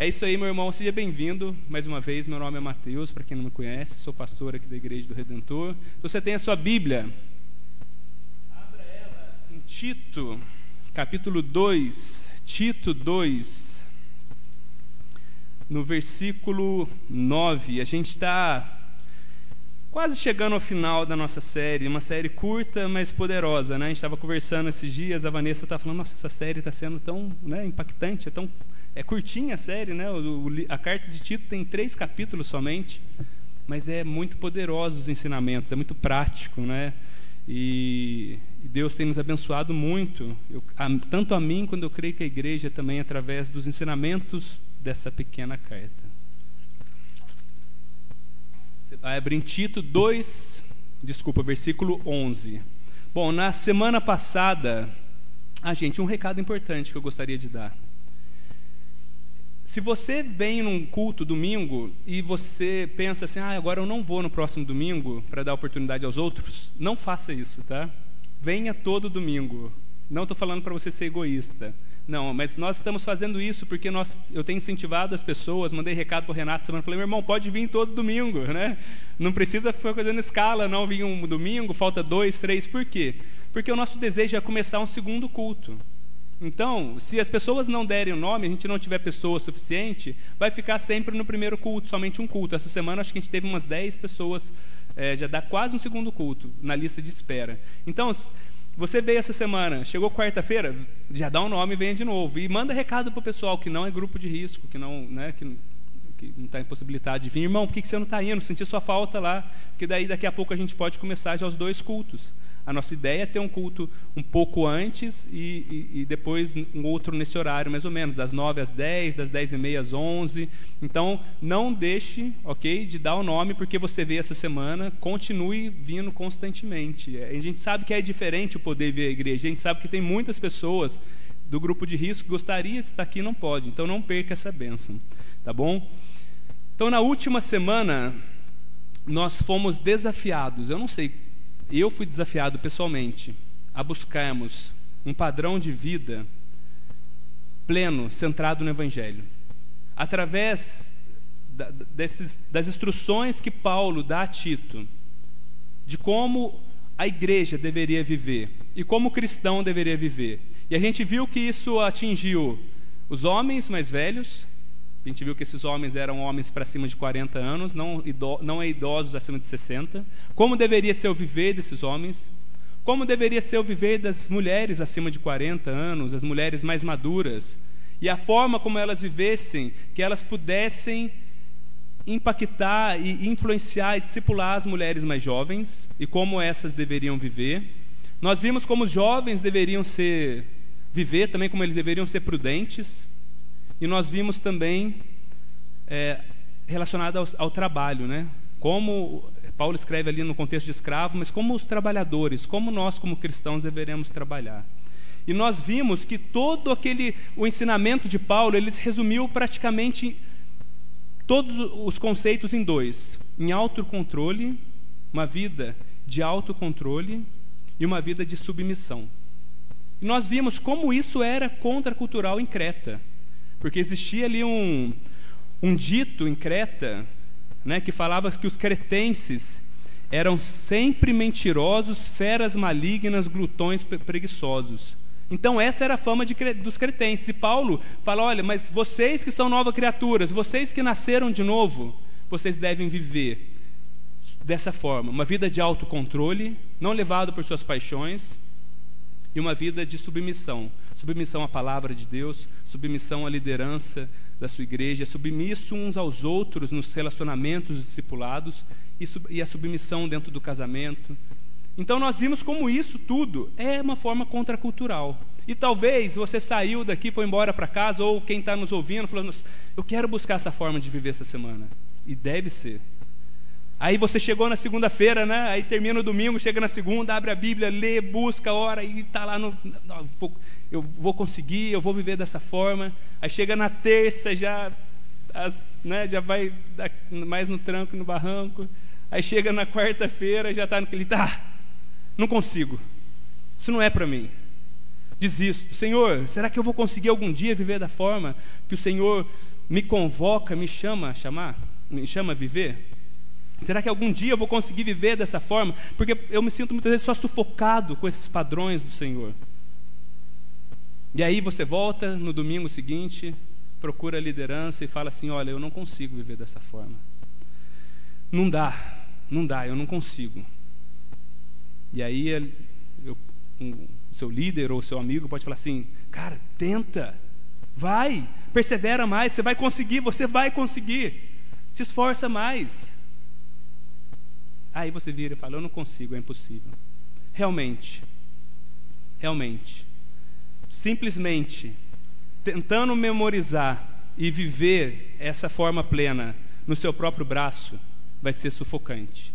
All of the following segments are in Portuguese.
É isso aí, meu irmão. Seja bem-vindo mais uma vez. Meu nome é Mateus, para quem não me conhece, sou pastor aqui da Igreja do Redentor. Você tem a sua Bíblia. Abra ela em Tito, capítulo 2. Tito 2, no versículo 9. A gente está quase chegando ao final da nossa série, uma série curta, mas poderosa, né? A gente estava conversando esses dias, a Vanessa está falando, nossa, essa série está sendo tão né, impactante, é tão é curtinha a série, né? O, o, a carta de Tito tem três capítulos somente, mas é muito poderoso os ensinamentos, é muito prático, né? E, Deus tem nos abençoado muito, eu, a, tanto a mim quando eu creio que a igreja também através dos ensinamentos dessa pequena carta. Você vai abrir em Tito 2, desculpa, versículo 11. Bom, na semana passada, ah, gente, um recado importante que eu gostaria de dar. Se você vem num culto domingo e você pensa assim, ah, agora eu não vou no próximo domingo para dar oportunidade aos outros, não faça isso, tá? Venha todo domingo. Não estou falando para você ser egoísta. Não, mas nós estamos fazendo isso porque nós, eu tenho incentivado as pessoas, mandei recado para o Renato semana, falei, meu irmão, pode vir todo domingo, né? Não precisa ficar fazendo escala, não, vir um domingo, falta dois, três, por quê? Porque o nosso desejo é começar um segundo culto. Então, se as pessoas não derem o nome, a gente não tiver pessoa suficiente, vai ficar sempre no primeiro culto, somente um culto. Essa semana acho que a gente teve umas 10 pessoas, é, já dá quase um segundo culto na lista de espera. Então, você veio essa semana, chegou quarta-feira, já dá um nome e venha de novo. E manda recado para o pessoal que não é grupo de risco, que não né, que, que não está impossibilitado de vir. Irmão, por que, que você não está indo? Senti sua falta lá, porque daí daqui a pouco a gente pode começar já os dois cultos. A nossa ideia é ter um culto um pouco antes e, e, e, depois um outro nesse horário, mais ou menos, das 9 às 10, das 10 e meia às 11. Então, não deixe, ok, de dar o nome porque você veio essa semana, continue vindo constantemente. É, a gente sabe que é diferente o poder vir à igreja, a gente sabe que tem muitas pessoas do grupo de risco que gostaria de estar aqui não pode, então não perca essa bênção, tá bom? Então, na última semana, nós fomos desafiados, eu não sei eu fui desafiado pessoalmente a buscarmos um padrão de vida pleno, centrado no Evangelho. Através da, desses, das instruções que Paulo dá a Tito, de como a igreja deveria viver e como o cristão deveria viver. E a gente viu que isso atingiu os homens mais velhos, a gente viu que esses homens eram homens para cima de 40 anos, não, ido, não é idosos acima de 60. Como deveria ser o viver desses homens? Como deveria ser o viver das mulheres acima de 40 anos, as mulheres mais maduras? E a forma como elas vivessem, que elas pudessem impactar e influenciar e discipular as mulheres mais jovens e como essas deveriam viver. Nós vimos como os jovens deveriam ser viver, também como eles deveriam ser prudentes. E nós vimos também é, relacionado ao, ao trabalho, né? Como Paulo escreve ali no contexto de escravo, mas como os trabalhadores, como nós como cristãos deveremos trabalhar. E nós vimos que todo aquele o ensinamento de Paulo, ele resumiu praticamente todos os conceitos em dois: em autocontrole, uma vida de autocontrole e uma vida de submissão. E nós vimos como isso era contracultural em Creta. Porque existia ali um, um dito em Creta né, que falava que os cretenses eram sempre mentirosos, feras malignas, glutões preguiçosos. Então essa era a fama de, dos cretenses. E Paulo fala: olha, mas vocês que são novas criaturas, vocês que nasceram de novo, vocês devem viver dessa forma, uma vida de autocontrole, não levado por suas paixões, e uma vida de submissão submissão à palavra de Deus, submissão à liderança da sua igreja, submisso uns aos outros nos relacionamentos discipulados e, e a submissão dentro do casamento. Então nós vimos como isso tudo é uma forma contracultural. E talvez você saiu daqui, foi embora para casa, ou quem está nos ouvindo falou: Eu quero buscar essa forma de viver essa semana. E deve ser. Aí você chegou na segunda-feira, né? Aí termina o domingo, chega na segunda, abre a Bíblia, lê, busca, ora e está lá no. Eu vou conseguir, eu vou viver dessa forma. Aí chega na terça, já, as, né, já vai mais no tranco, no barranco. Aí chega na quarta-feira, já está naquele. Tá, não consigo. Isso não é para mim. Desisto. Senhor, será que eu vou conseguir algum dia viver da forma que o Senhor me convoca, me chama a chamar, me chama a viver? Será que algum dia eu vou conseguir viver dessa forma? Porque eu me sinto muitas vezes só sufocado com esses padrões do Senhor. E aí você volta no domingo seguinte, procura a liderança e fala assim: Olha, eu não consigo viver dessa forma. Não dá, não dá, eu não consigo. E aí eu, um, seu líder ou seu amigo pode falar assim: Cara, tenta, vai, persevera mais, você vai conseguir, você vai conseguir, se esforça mais. Aí você vira e fala: Eu não consigo, é impossível. Realmente, realmente, simplesmente tentando memorizar e viver essa forma plena no seu próprio braço, vai ser sufocante.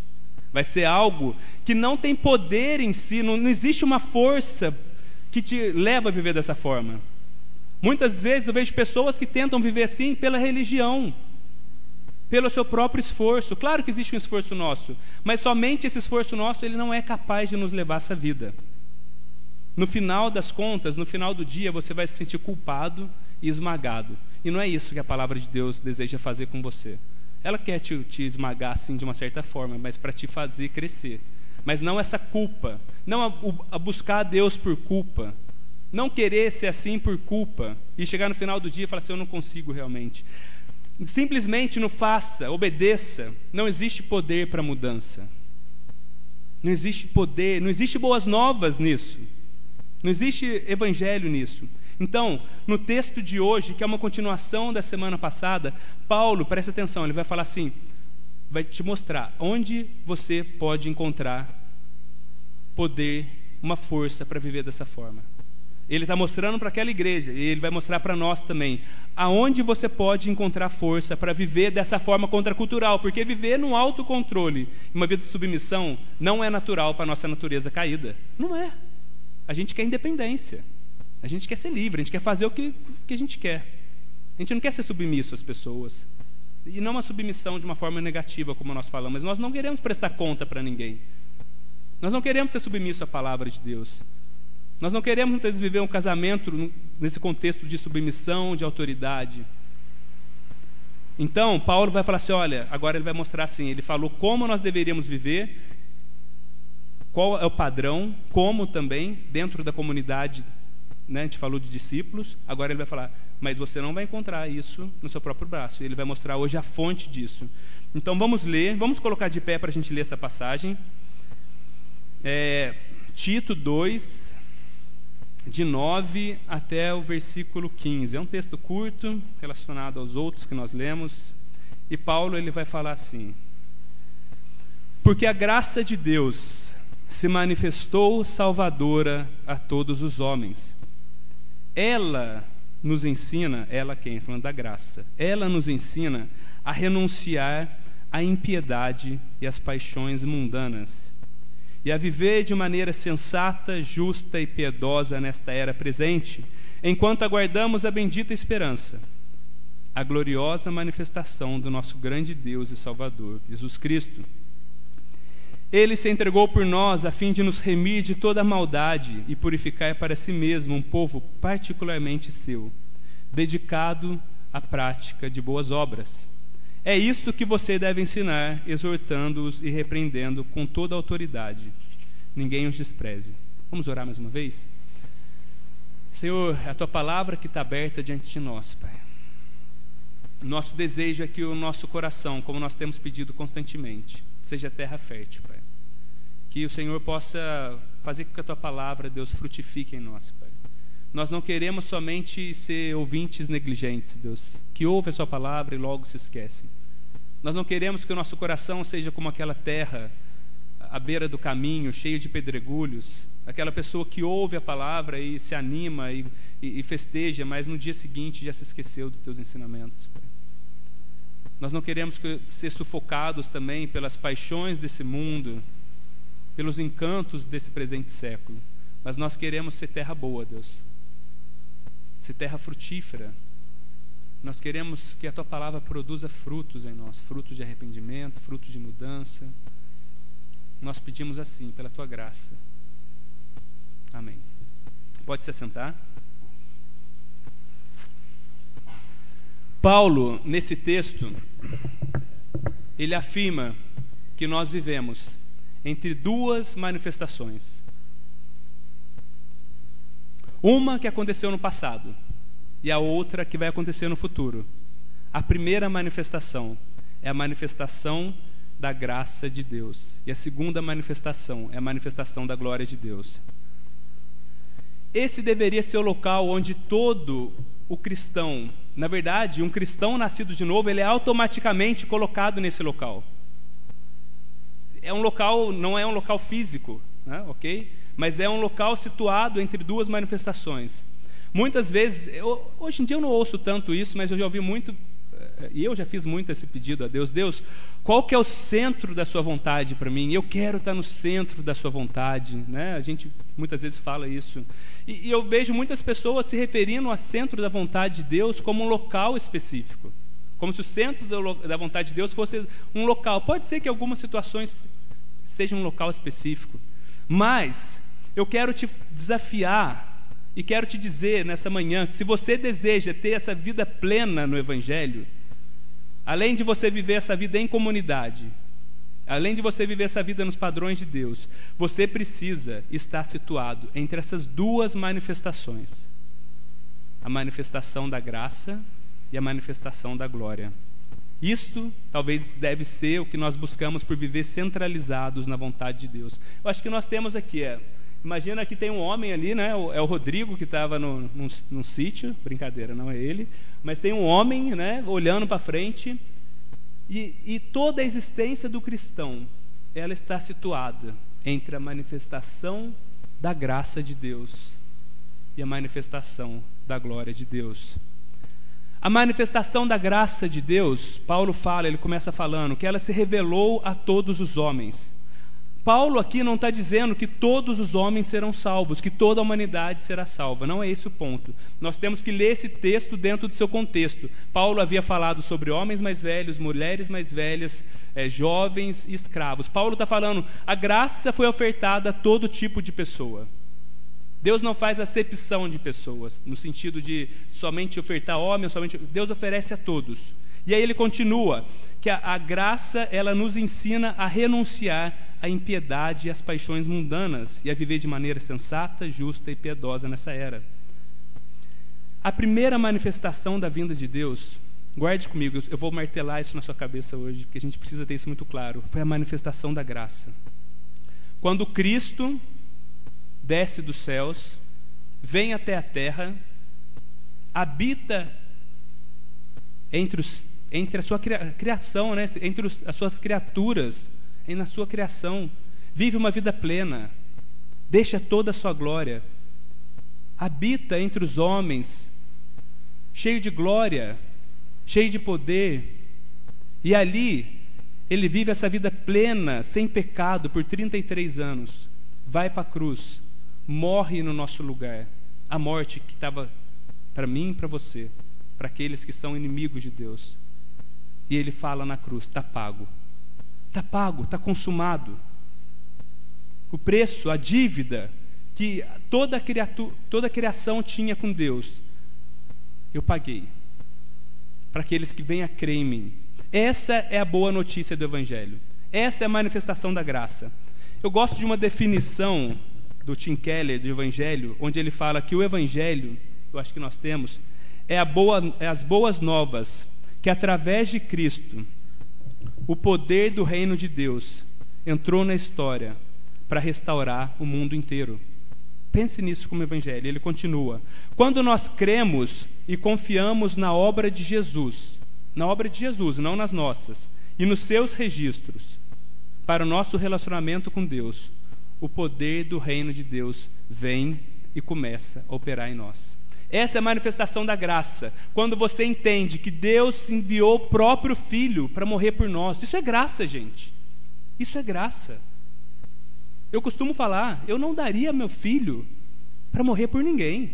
Vai ser algo que não tem poder em si, não, não existe uma força que te leva a viver dessa forma. Muitas vezes eu vejo pessoas que tentam viver assim pela religião, pelo seu próprio esforço. Claro que existe um esforço nosso, mas somente esse esforço nosso ele não é capaz de nos levar essa vida. No final das contas, no final do dia, você vai se sentir culpado e esmagado. E não é isso que a palavra de Deus deseja fazer com você. Ela quer te, te esmagar assim de uma certa forma, mas para te fazer crescer. Mas não essa culpa, não a, a buscar a Deus por culpa, não querer ser assim por culpa e chegar no final do dia e falar assim: eu não consigo realmente. Simplesmente não faça, obedeça. Não existe poder para mudança. Não existe poder, não existe boas novas nisso. Não existe evangelho nisso. Então, no texto de hoje, que é uma continuação da semana passada, Paulo, presta atenção, ele vai falar assim: vai te mostrar onde você pode encontrar poder, uma força para viver dessa forma. Ele está mostrando para aquela igreja e ele vai mostrar para nós também aonde você pode encontrar força para viver dessa forma contracultural, porque viver no autocontrole, uma vida de submissão, não é natural para a nossa natureza caída. Não é. A gente quer independência. A gente quer ser livre, a gente quer fazer o que, que a gente quer. A gente não quer ser submisso às pessoas. E não uma submissão de uma forma negativa, como nós falamos. Nós não queremos prestar conta para ninguém. Nós não queremos ser submissos à palavra de Deus. Nós não queremos muitas vezes viver um casamento nesse contexto de submissão, de autoridade. Então, Paulo vai falar assim: olha, agora ele vai mostrar assim, ele falou como nós deveríamos viver, qual é o padrão, como também, dentro da comunidade, né, a gente falou de discípulos, agora ele vai falar, mas você não vai encontrar isso no seu próprio braço. Ele vai mostrar hoje a fonte disso. Então vamos ler, vamos colocar de pé para a gente ler essa passagem. É, Tito 2, de 9 até o versículo 15. É um texto curto, relacionado aos outros que nós lemos. E Paulo ele vai falar assim: Porque a graça de Deus se manifestou salvadora a todos os homens. Ela nos ensina, ela quem? Falando da graça. Ela nos ensina a renunciar à impiedade e às paixões mundanas e a viver de maneira sensata, justa e piedosa nesta era presente, enquanto aguardamos a bendita esperança, a gloriosa manifestação do nosso grande Deus e Salvador, Jesus Cristo ele se entregou por nós a fim de nos remir de toda maldade e purificar para si mesmo um povo particularmente seu, dedicado à prática de boas obras. É isso que você deve ensinar, exortando-os e repreendendo com toda autoridade. Ninguém os despreze. Vamos orar mais uma vez? Senhor, é a tua palavra que está aberta diante de nós, Pai. Nosso desejo é que o nosso coração, como nós temos pedido constantemente, seja terra fértil, Pai. Que o Senhor possa fazer com que a tua palavra, Deus, frutifique em nós, Pai. Nós não queremos somente ser ouvintes negligentes, Deus, que ouvem a sua palavra e logo se esquecem. Nós não queremos que o nosso coração seja como aquela terra à beira do caminho, cheio de pedregulhos, aquela pessoa que ouve a palavra e se anima e, e, e festeja, mas no dia seguinte já se esqueceu dos teus ensinamentos. Nós não queremos ser sufocados também pelas paixões desse mundo, pelos encantos desse presente século, mas nós queremos ser terra boa, Deus, ser terra frutífera. Nós queremos que a tua palavra produza frutos em nós, frutos de arrependimento, frutos de mudança. Nós pedimos assim, pela tua graça. Amém. Pode se assentar. Paulo, nesse texto, ele afirma que nós vivemos entre duas manifestações. Uma que aconteceu no passado e a outra que vai acontecer no futuro. A primeira manifestação é a manifestação da graça de Deus, e a segunda manifestação é a manifestação da glória de Deus. Esse deveria ser o local onde todo o cristão, na verdade, um cristão nascido de novo, ele é automaticamente colocado nesse local. É um local, não é um local físico, né, ok? Mas é um local situado entre duas manifestações. Muitas vezes, eu, hoje em dia eu não ouço tanto isso, mas eu já ouvi muito e eu já fiz muito esse pedido a Deus, Deus, qual que é o centro da sua vontade para mim? Eu quero estar no centro da sua vontade, né? A gente muitas vezes fala isso. E, e eu vejo muitas pessoas se referindo ao centro da vontade de Deus como um local específico. Como se o centro da vontade de Deus fosse um local. Pode ser que algumas situações sejam um local específico, mas eu quero te desafiar e quero te dizer nessa manhã que se você deseja ter essa vida plena no Evangelho, Além de você viver essa vida em comunidade, além de você viver essa vida nos padrões de Deus, você precisa estar situado entre essas duas manifestações: a manifestação da graça e a manifestação da glória. Isto talvez deve ser o que nós buscamos por viver centralizados na vontade de Deus. Eu acho que nós temos aqui é Imagina que tem um homem ali, né? É o Rodrigo que estava num, num, sítio, brincadeira, não é ele, mas tem um homem, né? Olhando para frente e, e toda a existência do cristão, ela está situada entre a manifestação da graça de Deus e a manifestação da glória de Deus. A manifestação da graça de Deus, Paulo fala, ele começa falando que ela se revelou a todos os homens. Paulo aqui não está dizendo que todos os homens serão salvos, que toda a humanidade será salva. Não é esse o ponto. Nós temos que ler esse texto dentro do seu contexto. Paulo havia falado sobre homens mais velhos, mulheres mais velhas, é, jovens e escravos. Paulo está falando, a graça foi ofertada a todo tipo de pessoa. Deus não faz acepção de pessoas, no sentido de somente ofertar homens, somente. Deus oferece a todos. E aí ele continua que a, a graça ela nos ensina a renunciar à impiedade e às paixões mundanas e a viver de maneira sensata, justa e piedosa nessa era. A primeira manifestação da vinda de Deus, guarde comigo, eu vou martelar isso na sua cabeça hoje, porque a gente precisa ter isso muito claro. Foi a manifestação da graça. Quando Cristo desce dos céus, vem até a terra, habita entre os entre a sua criação, né? entre os, as suas criaturas, e na sua criação. Vive uma vida plena, deixa toda a sua glória, habita entre os homens, cheio de glória, cheio de poder, e ali ele vive essa vida plena, sem pecado, por 33 anos. Vai para a cruz, morre no nosso lugar. A morte que estava para mim e para você, para aqueles que são inimigos de Deus. E ele fala na cruz: está pago. Está pago, está consumado. O preço, a dívida que toda criatura, toda criação tinha com Deus, eu paguei. Para aqueles que vêm a crer em mim. Essa é a boa notícia do Evangelho. Essa é a manifestação da graça. Eu gosto de uma definição do Tim Keller do Evangelho, onde ele fala que o Evangelho, eu acho que nós temos, é, boa, é as boas novas que através de Cristo, o poder do reino de Deus entrou na história para restaurar o mundo inteiro. Pense nisso como evangelho. Ele continua: Quando nós cremos e confiamos na obra de Jesus, na obra de Jesus, não nas nossas, e nos seus registros, para o nosso relacionamento com Deus, o poder do reino de Deus vem e começa a operar em nós. Essa é a manifestação da graça. Quando você entende que Deus enviou o próprio Filho para morrer por nós. Isso é graça, gente. Isso é graça. Eu costumo falar, eu não daria meu filho para morrer por ninguém.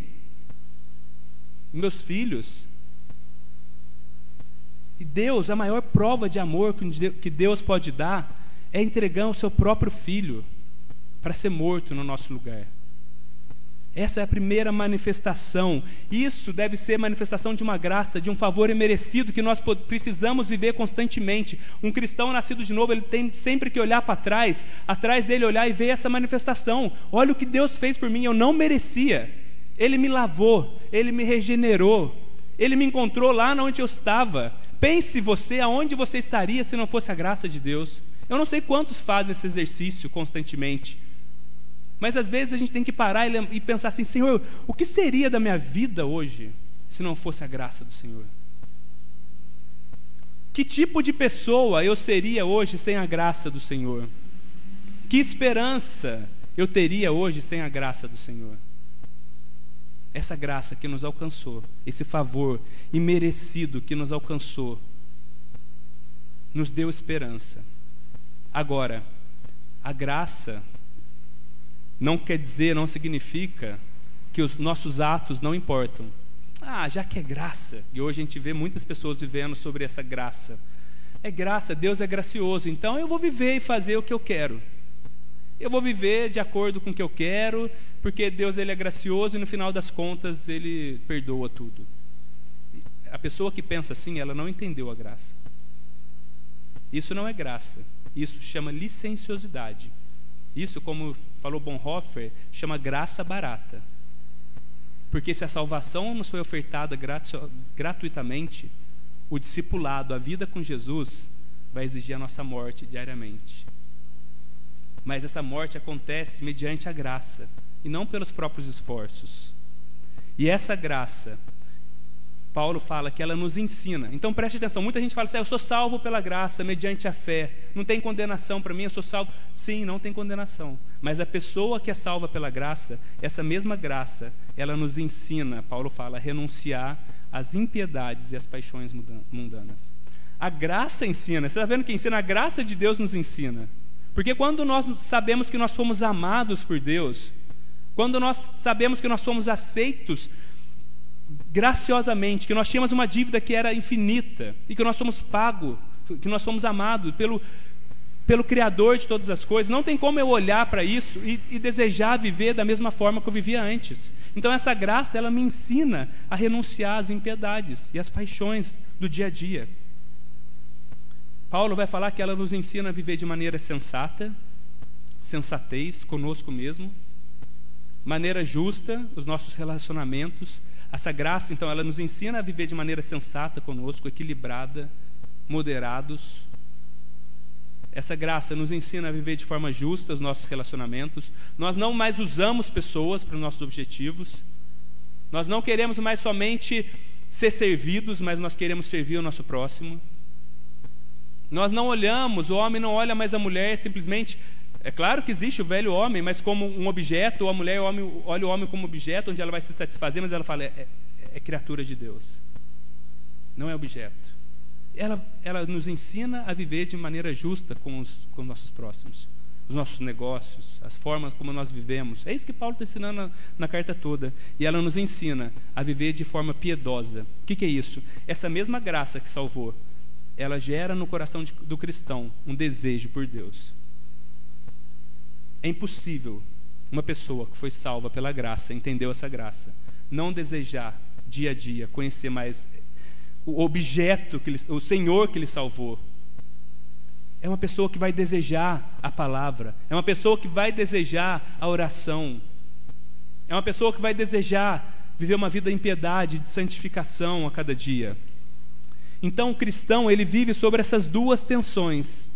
Meus filhos. E Deus, a maior prova de amor que Deus pode dar é entregar o seu próprio filho para ser morto no nosso lugar. Essa é a primeira manifestação. Isso deve ser manifestação de uma graça, de um favor imerecido que nós precisamos viver constantemente. Um cristão nascido de novo, ele tem sempre que olhar para trás, atrás dele olhar e ver essa manifestação. Olha o que Deus fez por mim, eu não merecia. Ele me lavou, ele me regenerou, ele me encontrou lá onde eu estava. Pense você aonde você estaria se não fosse a graça de Deus. Eu não sei quantos fazem esse exercício constantemente. Mas às vezes a gente tem que parar e pensar assim: Senhor, o que seria da minha vida hoje se não fosse a graça do Senhor? Que tipo de pessoa eu seria hoje sem a graça do Senhor? Que esperança eu teria hoje sem a graça do Senhor? Essa graça que nos alcançou, esse favor imerecido que nos alcançou, nos deu esperança. Agora, a graça não quer dizer, não significa que os nossos atos não importam. Ah, já que é graça, e hoje a gente vê muitas pessoas vivendo sobre essa graça. É graça, Deus é gracioso, então eu vou viver e fazer o que eu quero. Eu vou viver de acordo com o que eu quero, porque Deus ele é gracioso e no final das contas ele perdoa tudo. A pessoa que pensa assim, ela não entendeu a graça. Isso não é graça, isso chama licenciosidade. Isso, como falou Bonhoeffer, chama graça barata. Porque se a salvação nos foi ofertada gratuitamente, o discipulado, a vida com Jesus, vai exigir a nossa morte diariamente. Mas essa morte acontece mediante a graça e não pelos próprios esforços. E essa graça Paulo fala que ela nos ensina. Então preste atenção, muita gente fala assim: ah, eu sou salvo pela graça, mediante a fé. Não tem condenação para mim, eu sou salvo. Sim, não tem condenação. Mas a pessoa que é salva pela graça, essa mesma graça, ela nos ensina, Paulo fala, a renunciar às impiedades e às paixões mundanas. A graça ensina, você está vendo que ensina? A graça de Deus nos ensina. Porque quando nós sabemos que nós fomos amados por Deus, quando nós sabemos que nós fomos aceitos graciosamente, que nós tínhamos uma dívida que era infinita e que nós somos pagos, que nós somos amados pelo, pelo Criador de todas as coisas. Não tem como eu olhar para isso e, e, desejar viver da mesma forma que eu vivia antes. Então essa graça ela me ensina a renunciar às impiedades e às paixões do dia a dia. Paulo vai falar que ela nos ensina a viver de maneira sensata, sensatez conosco mesmo, maneira justa, os nossos relacionamentos, essa graça, então, ela nos ensina a viver de maneira sensata conosco, equilibrada, moderados. Essa graça nos ensina a viver de forma justa os nossos relacionamentos. Nós não mais usamos pessoas para os nossos objetivos. Nós não queremos mais somente ser servidos, mas nós queremos servir o nosso próximo. Nós não olhamos, o homem não olha mais a mulher simplesmente é claro que existe o velho homem, mas como um objeto, ou a mulher olha o homem como objeto, onde ela vai se satisfazer, mas ela fala, é, é, é criatura de Deus. Não é objeto. Ela, ela nos ensina a viver de maneira justa com os, com os nossos próximos, os nossos negócios, as formas como nós vivemos. É isso que Paulo está ensinando na, na, carta toda. E ela nos ensina a viver de forma piedosa. O que, que é isso? Essa mesma graça que salvou, ela gera no coração de, do cristão um desejo por Deus. É impossível uma pessoa que foi salva pela graça, entendeu essa graça, não desejar dia a dia conhecer mais o objeto, que ele, o Senhor que lhe salvou. É uma pessoa que vai desejar a palavra, é uma pessoa que vai desejar a oração, é uma pessoa que vai desejar viver uma vida em piedade, de santificação a cada dia. Então o cristão, ele vive sobre essas duas tensões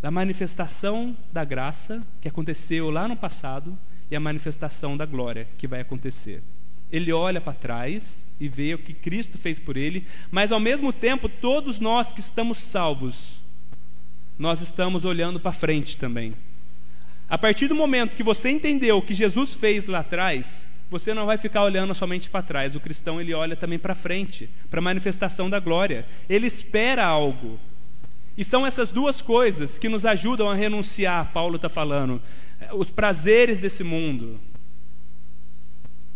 da manifestação da graça que aconteceu lá no passado e a manifestação da glória que vai acontecer. Ele olha para trás e vê o que Cristo fez por ele, mas ao mesmo tempo, todos nós que estamos salvos, nós estamos olhando para frente também. A partir do momento que você entendeu o que Jesus fez lá atrás, você não vai ficar olhando somente para trás. O cristão ele olha também para frente, para a manifestação da glória. Ele espera algo. E são essas duas coisas que nos ajudam a renunciar, Paulo está falando, os prazeres desse mundo,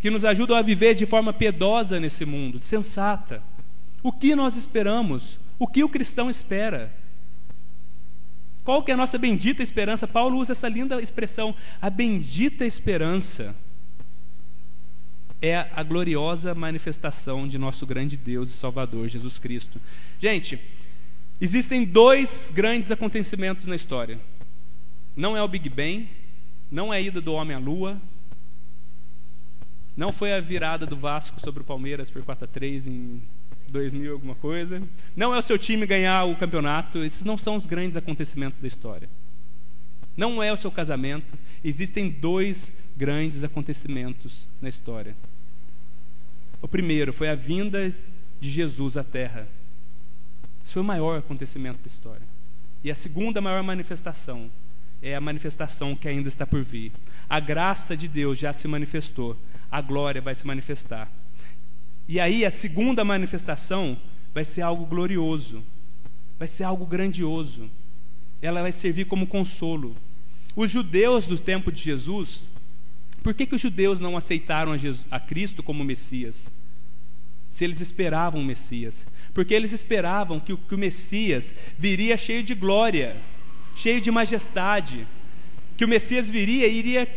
que nos ajudam a viver de forma piedosa nesse mundo, sensata. O que nós esperamos? O que o cristão espera? Qual que é a nossa bendita esperança? Paulo usa essa linda expressão, a bendita esperança. é a gloriosa manifestação de nosso grande Deus e Salvador Jesus Cristo. Gente, existem dois grandes acontecimentos na história. Não é o Big Bang, não é a ida do homem à lua, não foi a virada do Vasco sobre o Palmeiras por 4 a 3 em 2000 alguma coisa. Não é o seu time ganhar o campeonato, esses não são os grandes acontecimentos da história. Não é o seu casamento, existem dois grandes acontecimentos na história. O primeiro foi a vinda de Jesus à Terra. Isso foi o maior acontecimento da história. E a segunda maior manifestação é a manifestação que ainda está por vir. A graça de Deus já se manifestou, a glória vai se manifestar. E aí a segunda manifestação vai ser algo glorioso, vai ser algo grandioso. Ela vai servir como consolo. Os judeus do tempo de Jesus, por que, que os judeus não aceitaram a, Jesus, a Cristo como Messias? Se eles esperavam o Messias. Porque eles esperavam que o, que o Messias viria cheio de glória, cheio de majestade. Que o Messias viria e iria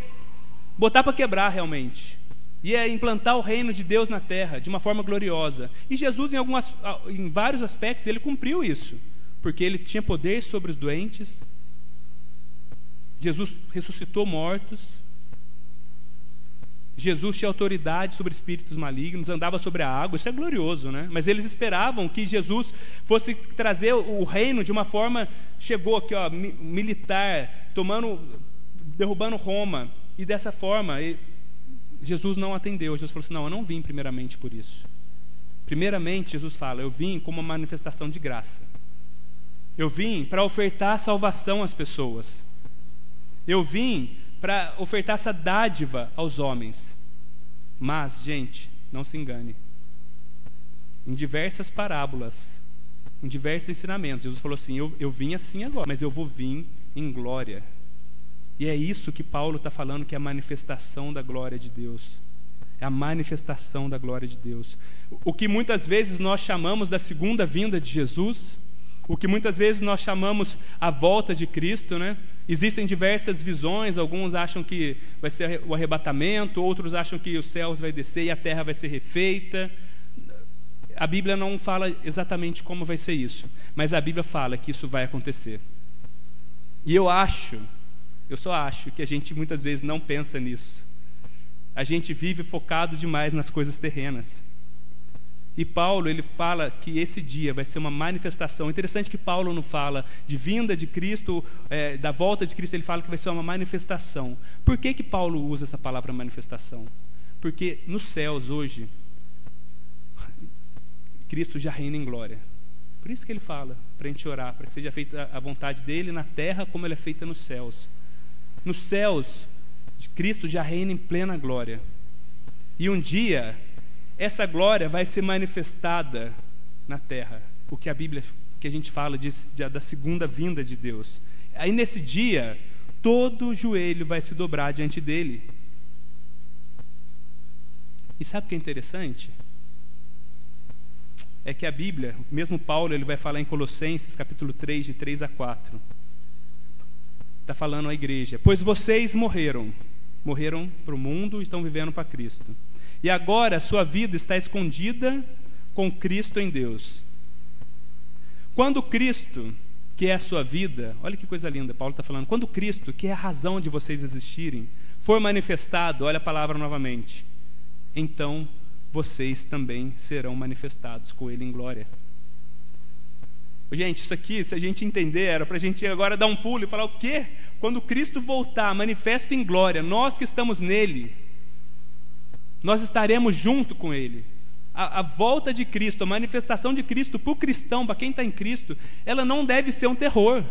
botar para quebrar realmente. Ia implantar o reino de Deus na terra de uma forma gloriosa. E Jesus, em, algumas, em vários aspectos, ele cumpriu isso. Porque ele tinha poder sobre os doentes. Jesus ressuscitou mortos. Jesus tinha autoridade sobre espíritos malignos, andava sobre a água, isso é glorioso, né? Mas eles esperavam que Jesus fosse trazer o reino de uma forma, chegou aqui, ó, militar, tomando, derrubando Roma, e dessa forma, Jesus não atendeu. Jesus falou assim: não, eu não vim primeiramente por isso. Primeiramente, Jesus fala: eu vim como uma manifestação de graça. Eu vim para ofertar salvação às pessoas. Eu vim para ofertar essa dádiva aos homens. Mas, gente, não se engane. Em diversas parábolas, em diversos ensinamentos, Jesus falou assim: eu, eu vim assim agora, mas eu vou vir em glória. E é isso que Paulo está falando que é a manifestação da glória de Deus. É a manifestação da glória de Deus. O que muitas vezes nós chamamos da segunda vinda de Jesus, o que muitas vezes nós chamamos a volta de Cristo, né? Existem diversas visões, alguns acham que vai ser o arrebatamento, outros acham que os céus vai descer e a terra vai ser refeita. A Bíblia não fala exatamente como vai ser isso, mas a Bíblia fala que isso vai acontecer. E eu acho, eu só acho que a gente muitas vezes não pensa nisso. A gente vive focado demais nas coisas terrenas. E Paulo, ele fala que esse dia vai ser uma manifestação. Interessante que Paulo não fala de vinda de Cristo, é, da volta de Cristo, ele fala que vai ser uma manifestação. Por que, que Paulo usa essa palavra manifestação? Porque nos céus hoje, Cristo já reina em glória. Por isso que ele fala, para a gente orar, para que seja feita a vontade dele na terra como ela é feita nos céus. Nos céus, Cristo já reina em plena glória. E um dia essa glória vai ser manifestada na terra. O que a Bíblia, que a gente fala de, de, da segunda vinda de Deus. Aí nesse dia, todo joelho vai se dobrar diante dele. E sabe o que é interessante? É que a Bíblia, mesmo Paulo, ele vai falar em Colossenses, capítulo 3, de 3 a 4. Está falando à igreja: Pois vocês morreram, morreram para o mundo e estão vivendo para Cristo. E agora sua vida está escondida com Cristo em Deus. Quando Cristo, que é a sua vida, olha que coisa linda, Paulo está falando, quando Cristo, que é a razão de vocês existirem, for manifestado, olha a palavra novamente, então vocês também serão manifestados com Ele em glória. Gente, isso aqui, se a gente entender, era para a gente agora dar um pulo e falar o quê? Quando Cristo voltar, manifesto em glória, nós que estamos nele, nós estaremos junto com Ele. A, a volta de Cristo, a manifestação de Cristo para o cristão, para quem está em Cristo, ela não deve ser um terror.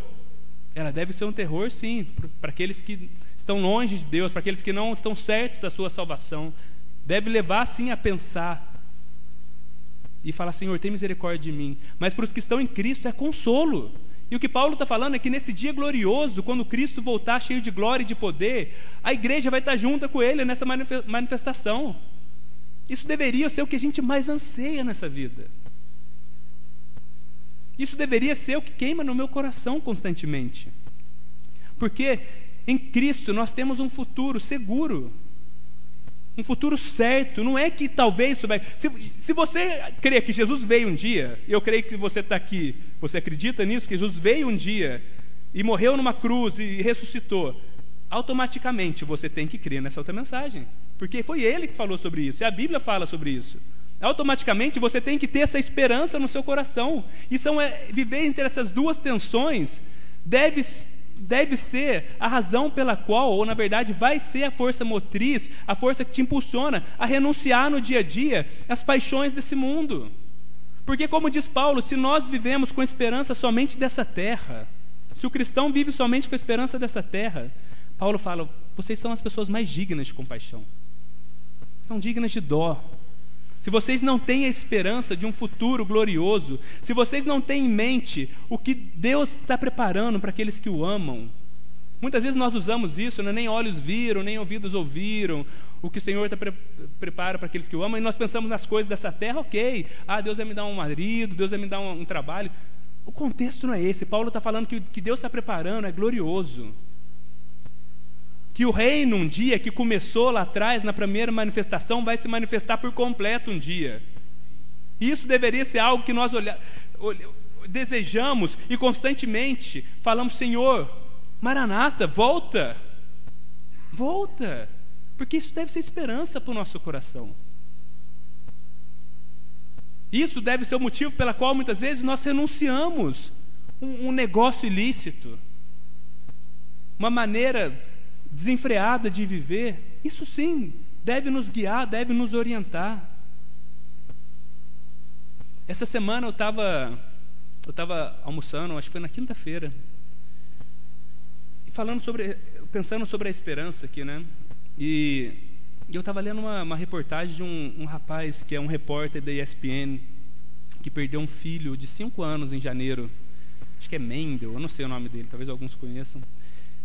Ela deve ser um terror, sim, para aqueles que estão longe de Deus, para aqueles que não estão certos da sua salvação. Deve levar, sim, a pensar e falar: Senhor, tem misericórdia de mim. Mas para os que estão em Cristo é consolo. E o que Paulo está falando é que nesse dia glorioso, quando Cristo voltar cheio de glória e de poder, a igreja vai estar junta com Ele nessa manifestação. Isso deveria ser o que a gente mais anseia nessa vida. Isso deveria ser o que queima no meu coração constantemente. Porque em Cristo nós temos um futuro seguro. Um futuro certo. Não é que talvez. Se, se você crê que Jesus veio um dia, e eu creio que você está aqui, você acredita nisso, que Jesus veio um dia e morreu numa cruz e ressuscitou, automaticamente você tem que crer nessa outra mensagem. Porque foi ele que falou sobre isso, e a Bíblia fala sobre isso. Automaticamente você tem que ter essa esperança no seu coração. E são, é, viver entre essas duas tensões deve deve ser a razão pela qual, ou na verdade vai ser a força motriz, a força que te impulsiona a renunciar no dia a dia às paixões desse mundo. Porque, como diz Paulo, se nós vivemos com esperança somente dessa terra, se o cristão vive somente com a esperança dessa terra, Paulo fala: vocês são as pessoas mais dignas de compaixão, são dignas de dó, se vocês não têm a esperança de um futuro glorioso, se vocês não têm em mente o que Deus está preparando para aqueles que o amam, muitas vezes nós usamos isso, né? nem olhos viram, nem ouvidos ouviram, o que o Senhor está pre prepara para aqueles que o amam, e nós pensamos nas coisas dessa terra, ok, ah, Deus vai me dar um marido, Deus vai me dar um, um trabalho. O contexto não é esse. Paulo está falando que o que Deus está preparando é glorioso que o reino um dia que começou lá atrás na primeira manifestação vai se manifestar por completo um dia. Isso deveria ser algo que nós olha, olha, desejamos e constantemente falamos: Senhor, Maranata, volta, volta, porque isso deve ser esperança para o nosso coração. Isso deve ser o motivo pela qual muitas vezes nós renunciamos um, um negócio ilícito, uma maneira desenfreada de viver, isso sim deve nos guiar, deve nos orientar. Essa semana eu estava eu estava almoçando, acho que foi na quinta-feira, e falando sobre, pensando sobre a esperança aqui, né? E, e eu estava lendo uma, uma, reportagem de um, um rapaz que é um repórter da ESPN que perdeu um filho de cinco anos em janeiro. Acho que é Mendel, eu não sei o nome dele, talvez alguns conheçam.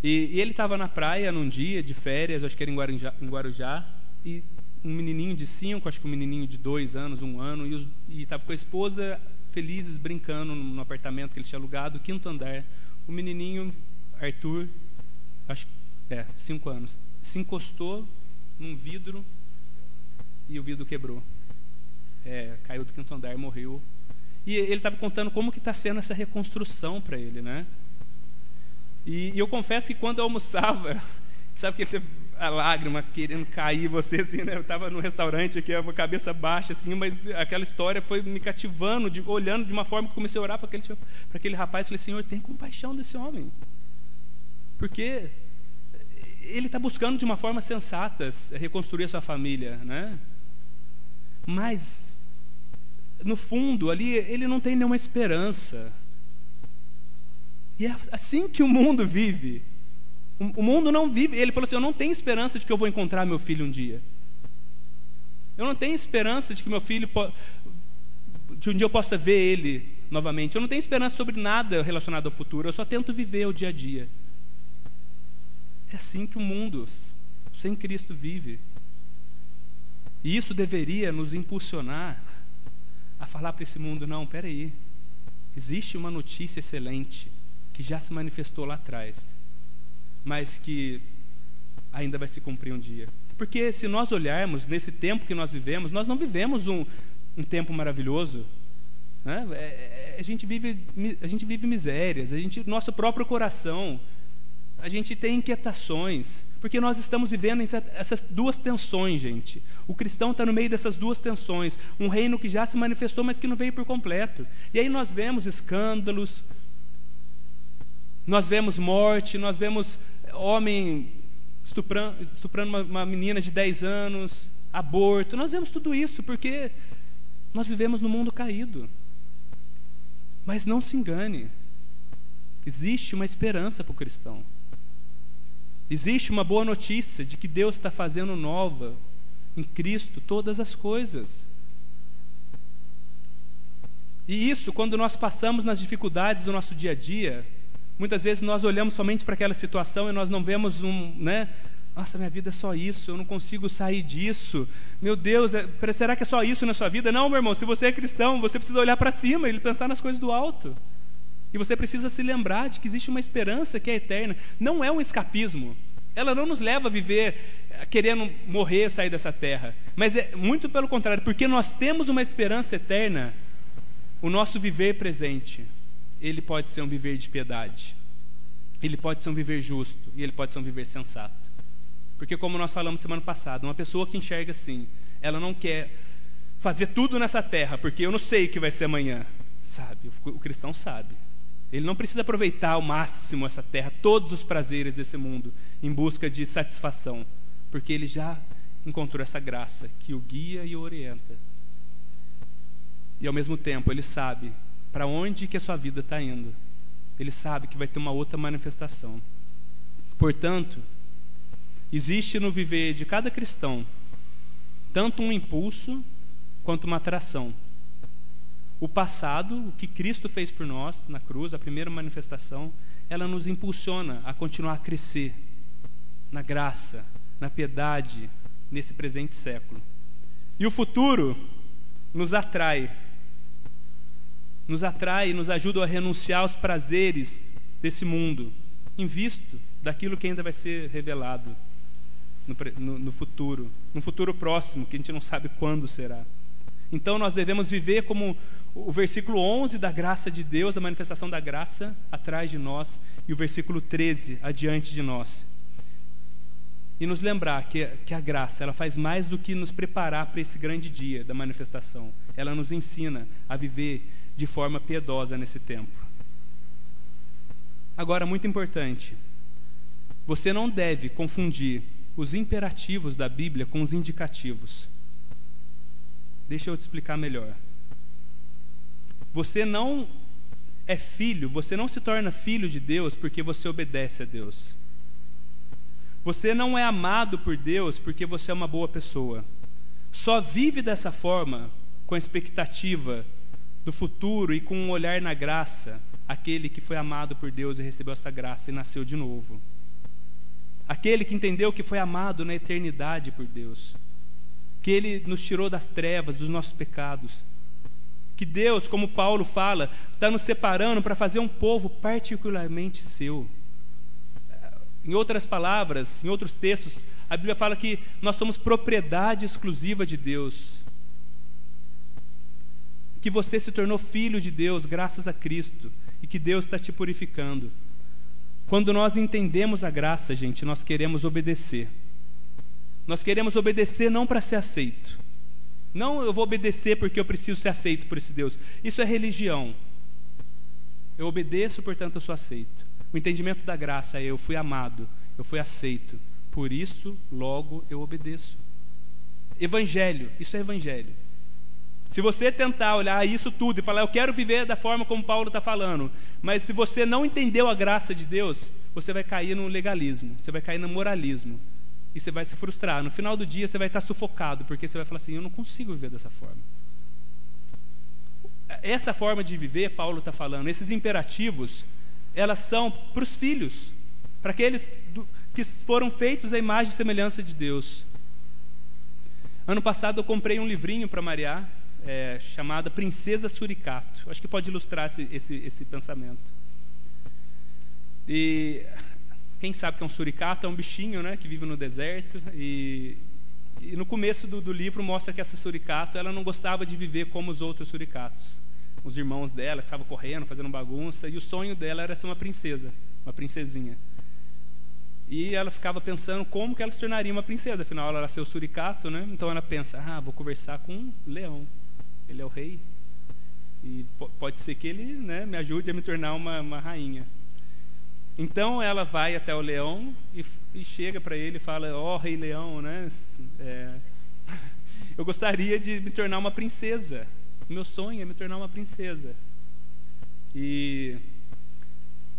E, e ele estava na praia num dia de férias, acho que era em Guarujá, em Guarujá e um menininho de cinco, acho que um menininho de dois anos, um ano, e estava com a esposa felizes brincando no, no, apartamento que ele tinha alugado, quinto andar. O menininho, Arthur, acho que é, cinco anos, se encostou num vidro e o vidro quebrou. É, caiu do quinto andar, morreu. E ele estava contando como que está sendo essa reconstrução para ele, né? E, e, eu confesso que quando eu almoçava, sabe que você, a lágrima querendo cair você assim, né? Eu estava no restaurante aqui, a cabeça baixa assim, mas aquela história foi me cativando, de, olhando de uma forma que comecei a orar para aquele, para aquele rapaz, falei: Senhor, tem compaixão desse homem, porque ele está buscando de uma forma sensata reconstruir a sua família, né? Mas no fundo ali ele não tem nenhuma esperança. E é assim que o mundo vive. O mundo não vive. Ele falou assim: Eu não tenho esperança de que eu vou encontrar meu filho um dia. Eu não tenho esperança de que meu filho. que um dia eu possa ver ele novamente. Eu não tenho esperança sobre nada relacionado ao futuro. Eu só tento viver o dia a dia. É assim que o mundo sem Cristo vive. E isso deveria nos impulsionar a falar para esse mundo: não, peraí. Existe uma notícia excelente que já se manifestou lá atrás, mas que ainda vai se cumprir um dia. Porque se nós olharmos nesse tempo que nós vivemos, nós não vivemos um, um tempo maravilhoso. Né? É, é, a, gente vive, a gente vive misérias, a gente, nosso próprio coração, a gente tem inquietações, porque nós estamos vivendo essas duas tensões, gente. O cristão está no meio dessas duas tensões. Um reino que já se manifestou, mas que não veio por completo. E aí nós vemos escândalos, nós vemos morte, nós vemos homem estuprando, estuprando uma, uma menina de 10 anos, aborto, nós vemos tudo isso porque nós vivemos no mundo caído. Mas não se engane, existe uma esperança para o cristão. Existe uma boa notícia de que Deus está fazendo nova em Cristo todas as coisas. E isso, quando nós passamos nas dificuldades do nosso dia a dia, Muitas vezes nós olhamos somente para aquela situação e nós não vemos um, né? Nossa, minha vida é só isso, eu não consigo sair disso. Meu Deus, é, será que é só isso na sua vida? Não, meu irmão, se você é cristão, você precisa olhar para cima e pensar nas coisas do alto. E você precisa se lembrar de que existe uma esperança que é eterna. Não é um escapismo. Ela não nos leva a viver querendo morrer, sair dessa terra. Mas é muito pelo contrário, porque nós temos uma esperança eterna, o nosso viver presente, ele pode ser um viver de piedade. Ele pode ser um viver justo e ele pode ser um viver sensato. Porque como nós falamos semana passada, uma pessoa que enxerga assim, ela não quer fazer tudo nessa terra, porque eu não sei o que vai ser amanhã. Sabe, o cristão sabe. Ele não precisa aproveitar ao máximo essa terra, todos os prazeres desse mundo, em busca de satisfação, porque ele já encontrou essa graça que o guia e o orienta. E ao mesmo tempo ele sabe para onde que a sua vida está indo. Ele sabe que vai ter uma outra manifestação. Portanto, existe no viver de cada cristão tanto um impulso quanto uma atração. O passado, o que Cristo fez por nós na cruz, a primeira manifestação, ela nos impulsiona a continuar a crescer na graça, na piedade, nesse presente século. E o futuro nos atrai, nos atrai e nos ajuda a renunciar aos prazeres desse mundo, em visto daquilo que ainda vai ser revelado no, no, no futuro, no futuro próximo, que a gente não sabe quando será. Então nós devemos viver como o versículo 11 da graça de Deus, da manifestação da graça atrás de nós, e o versículo 13 adiante de nós. E nos lembrar que, que a graça ela faz mais do que nos preparar para esse grande dia da manifestação. Ela nos ensina a viver de forma piedosa nesse tempo. Agora, muito importante, você não deve confundir os imperativos da Bíblia com os indicativos. Deixa eu te explicar melhor. Você não é filho, você não se torna filho de Deus porque você obedece a Deus. Você não é amado por Deus porque você é uma boa pessoa. Só vive dessa forma, com a expectativa do futuro e com um olhar na graça, aquele que foi amado por Deus e recebeu essa graça e nasceu de novo. Aquele que entendeu que foi amado na eternidade por Deus, que Ele nos tirou das trevas, dos nossos pecados, que Deus, como Paulo fala, está nos separando para fazer um povo particularmente seu. Em outras palavras, em outros textos, a Bíblia fala que nós somos propriedade exclusiva de Deus. Que você se tornou filho de Deus graças a Cristo e que Deus está te purificando. Quando nós entendemos a graça, gente, nós queremos obedecer. Nós queremos obedecer não para ser aceito. Não eu vou obedecer porque eu preciso ser aceito por esse Deus. Isso é religião. Eu obedeço, portanto eu sou aceito. O entendimento da graça é eu fui amado, eu fui aceito. Por isso, logo eu obedeço. Evangelho, isso é evangelho. Se você tentar olhar isso tudo e falar, eu quero viver da forma como Paulo está falando, mas se você não entendeu a graça de Deus, você vai cair no legalismo, você vai cair no moralismo e você vai se frustrar. No final do dia, você vai estar sufocado, porque você vai falar assim: eu não consigo viver dessa forma. Essa forma de viver, Paulo está falando, esses imperativos, elas são para os filhos, para aqueles que foram feitos à imagem e semelhança de Deus. Ano passado eu comprei um livrinho para Mariá, é, chamada Princesa Suricato. Acho que pode ilustrar esse, esse, esse pensamento. E quem sabe que é um suricato? É um bichinho né, que vive no deserto. E, e no começo do, do, livro mostra que essa suricato ela não gostava de viver como os outros suricatos. Os irmãos dela estavam correndo, fazendo bagunça, e o sonho dela era ser uma princesa, uma princesinha. E ela ficava pensando como que ela se tornaria uma princesa, afinal ela era seu suricato, né? Então ela pensa: ah, vou conversar com um leão ele é o rei. E pode ser que ele né, me ajude a me tornar uma, uma rainha. Então ela vai até o leão e, e chega para ele e fala: Ó oh, rei leão, né? É, eu gostaria de me tornar uma princesa. Meu sonho é me tornar uma princesa. E,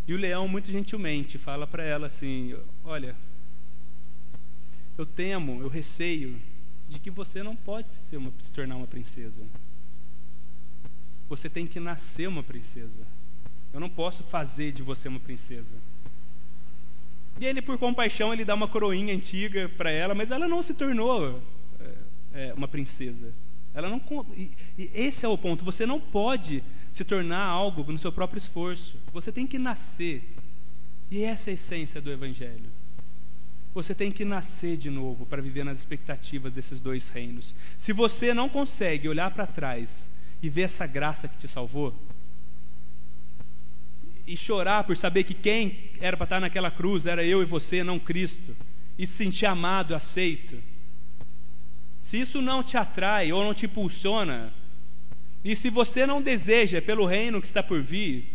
e o leão, muito gentilmente, fala para ela assim: Olha, eu temo, eu receio de que você não pode uma, se tornar uma princesa você tem que nascer uma princesa. Eu não posso fazer de você uma princesa. E ele, por compaixão, ele dá uma coroinha antiga para ela, mas ela não se tornou é, é, uma princesa. Ela não. E, e esse é o ponto. Você não pode se tornar algo no seu próprio esforço. Você tem que nascer. E essa é a essência do Evangelho. Você tem que nascer de novo para viver nas expectativas desses dois reinos. Se você não consegue olhar para trás e ver essa graça que te salvou, e chorar por saber que quem era para estar naquela cruz era eu e você, não Cristo, e se sentir amado, aceito. Se isso não te atrai ou não te impulsiona, e se você não deseja pelo reino que está por vir,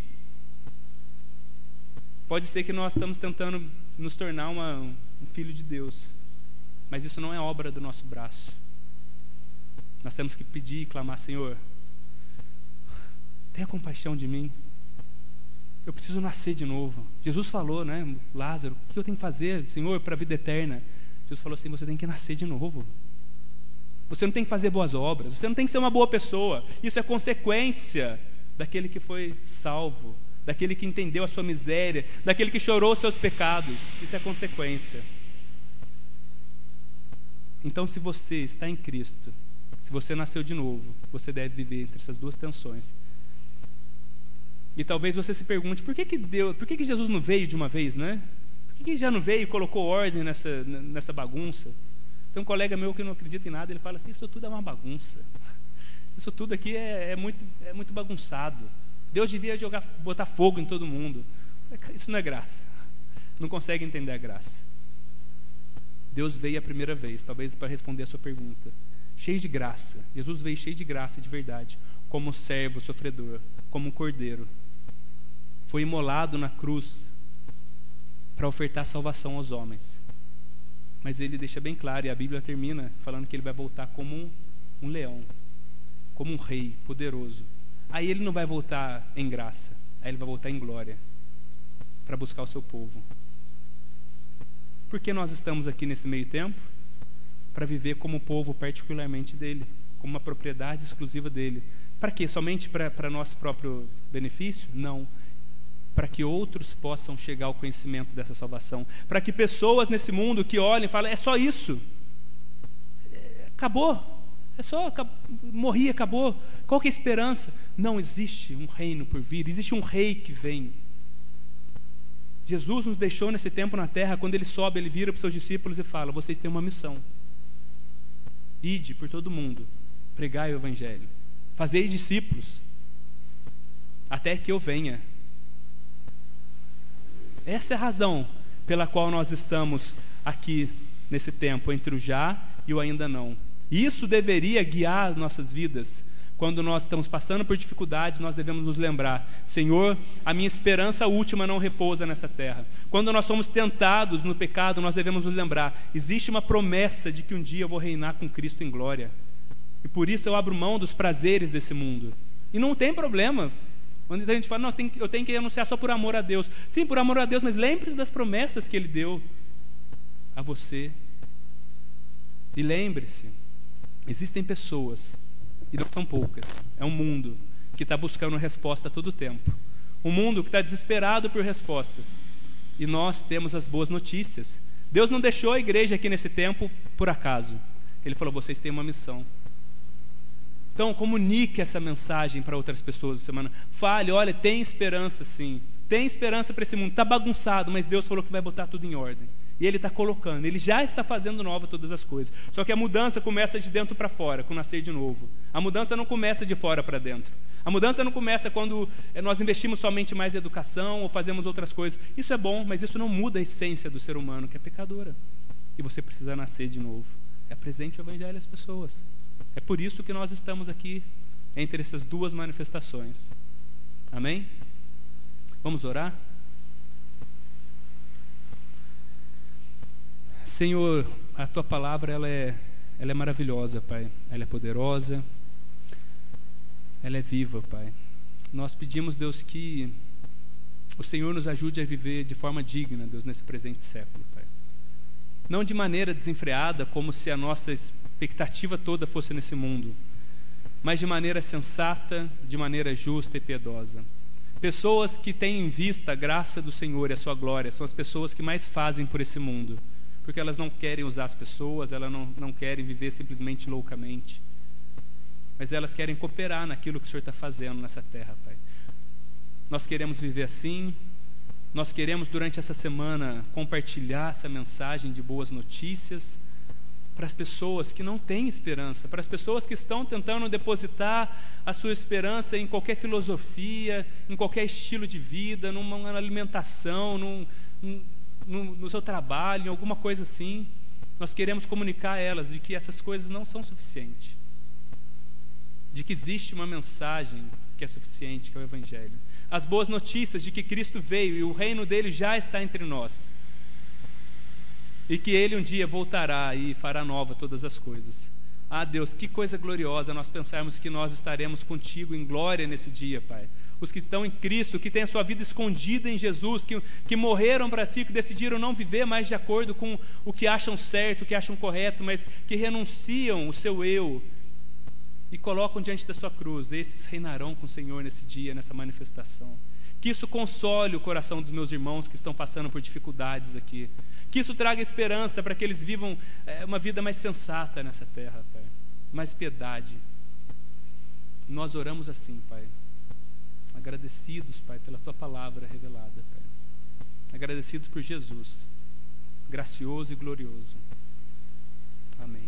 pode ser que nós estamos tentando nos tornar uma, um filho de Deus, mas isso não é obra do nosso braço. Nós temos que pedir e clamar, Senhor, tenha compaixão de mim. Eu preciso nascer de novo. Jesus falou, né, Lázaro, o que eu tenho que fazer, Senhor, para a vida eterna? Jesus falou assim: você tem que nascer de novo. Você não tem que fazer boas obras, você não tem que ser uma boa pessoa. Isso é consequência daquele que foi salvo, daquele que entendeu a sua miséria, daquele que chorou os seus pecados. Isso é consequência. Então, se você está em Cristo, se você nasceu de novo, você deve viver entre essas duas tensões e talvez você se pergunte por que, que, Deus, por que, que Jesus não veio de uma vez, né? Por que, que já não veio e colocou ordem nessa, nessa bagunça? Tem um colega meu que não acredita em nada, ele fala assim: Isso tudo é uma bagunça. Isso tudo aqui é, é muito, é muito bagunçado. Deus devia jogar, botar fogo em todo mundo. Isso não é graça. Não consegue entender a graça. Deus veio a primeira vez, talvez para responder a sua pergunta. Cheio de graça. Jesus veio cheio de graça de verdade, como servo sofredor, como cordeiro foi imolado na cruz para ofertar salvação aos homens. Mas ele deixa bem claro, e a Bíblia termina falando que ele vai voltar como um, um leão, como um rei poderoso. Aí ele não vai voltar em graça, aí ele vai voltar em glória para buscar o seu povo. Por que nós estamos aqui nesse meio tempo? Para viver como povo particularmente dele, como uma propriedade exclusiva dele. Para quê? Somente para nosso próprio benefício? Não para que outros possam chegar ao conhecimento dessa salvação, para que pessoas nesse mundo que olhem e falem: é só isso, acabou, é só, acabou, morri, acabou. Qual que é a esperança? Não existe um reino por vir, existe um rei que vem. Jesus nos deixou nesse tempo na terra, quando ele sobe, ele vira para os seus discípulos e fala: Vocês têm uma missão. Ide por todo mundo, pregai o evangelho, fazei discípulos, até que eu venha. Essa é a razão pela qual nós estamos aqui nesse tempo, entre o já e o ainda não. Isso deveria guiar nossas vidas. Quando nós estamos passando por dificuldades, nós devemos nos lembrar: Senhor, a minha esperança última não repousa nessa terra. Quando nós somos tentados no pecado, nós devemos nos lembrar: existe uma promessa de que um dia eu vou reinar com Cristo em glória. E por isso eu abro mão dos prazeres desse mundo. E não tem problema quando a gente fala, não, eu tenho que anunciar só por amor a Deus. Sim, por amor a Deus, mas lembre-se das promessas que Ele deu a você. E lembre-se, existem pessoas, e não são poucas, é um mundo que está buscando resposta a todo tempo. Um mundo que está desesperado por respostas. E nós temos as boas notícias. Deus não deixou a igreja aqui nesse tempo por acaso. Ele falou: vocês têm uma missão. Então, comunique essa mensagem para outras pessoas semana. Fale, olha, tem esperança sim. Tem esperança para esse mundo. Está bagunçado, mas Deus falou que vai botar tudo em ordem. E Ele está colocando, Ele já está fazendo nova todas as coisas. Só que a mudança começa de dentro para fora, com nascer de novo. A mudança não começa de fora para dentro. A mudança não começa quando eh, nós investimos somente mais em educação ou fazemos outras coisas. Isso é bom, mas isso não muda a essência do ser humano, que é pecadora. E você precisa nascer de novo. É presente o Evangelho às pessoas. É por isso que nós estamos aqui entre essas duas manifestações. Amém? Vamos orar? Senhor, a tua palavra ela é, ela é maravilhosa, Pai. Ela é poderosa. Ela é viva, Pai. Nós pedimos, Deus, que o Senhor nos ajude a viver de forma digna, Deus, nesse presente século, Pai. Não de maneira desenfreada, como se a nossa expectativa toda fosse nesse mundo, mas de maneira sensata, de maneira justa e piedosa. Pessoas que têm em vista a graça do Senhor e a sua glória são as pessoas que mais fazem por esse mundo, porque elas não querem usar as pessoas, elas não, não querem viver simplesmente loucamente, mas elas querem cooperar naquilo que o Senhor está fazendo nessa terra, Pai. Nós queremos viver assim, Nós queremos, durante essa semana, compartilhar essa mensagem de boas notícias para as pessoas que não têm esperança, para as pessoas que estão tentando depositar a sua esperança em qualquer filosofia, em qualquer estilo de vida, numa alimentação, num, num, no seu trabalho, em alguma coisa assim. Nós queremos comunicar a elas de que essas coisas não são suficientes, de que existe uma mensagem que é suficiente, que é o Evangelho. As boas notícias de que Cristo veio e o reino dele já está entre nós e que Ele um dia voltará e fará nova todas as coisas. Ah, Deus, que coisa gloriosa nós pensarmos que nós estaremos contigo em glória nesse dia, Pai. Os que estão em Cristo, que têm a sua vida escondida em Jesus, que, que morreram para si, que decidiram não viver mais de acordo com o que acham certo, o que acham correto, mas que renunciam o seu eu e colocam diante da sua cruz. Esses reinarão com o Senhor nesse dia, nessa manifestação. Que isso console o coração dos meus irmãos que estão passando por dificuldades aqui. Que isso traga esperança para que eles vivam é, uma vida mais sensata nessa terra, Pai. Mais piedade. Nós oramos assim, Pai. Agradecidos, Pai, pela tua palavra revelada, Pai. Agradecidos por Jesus, gracioso e glorioso. Amém.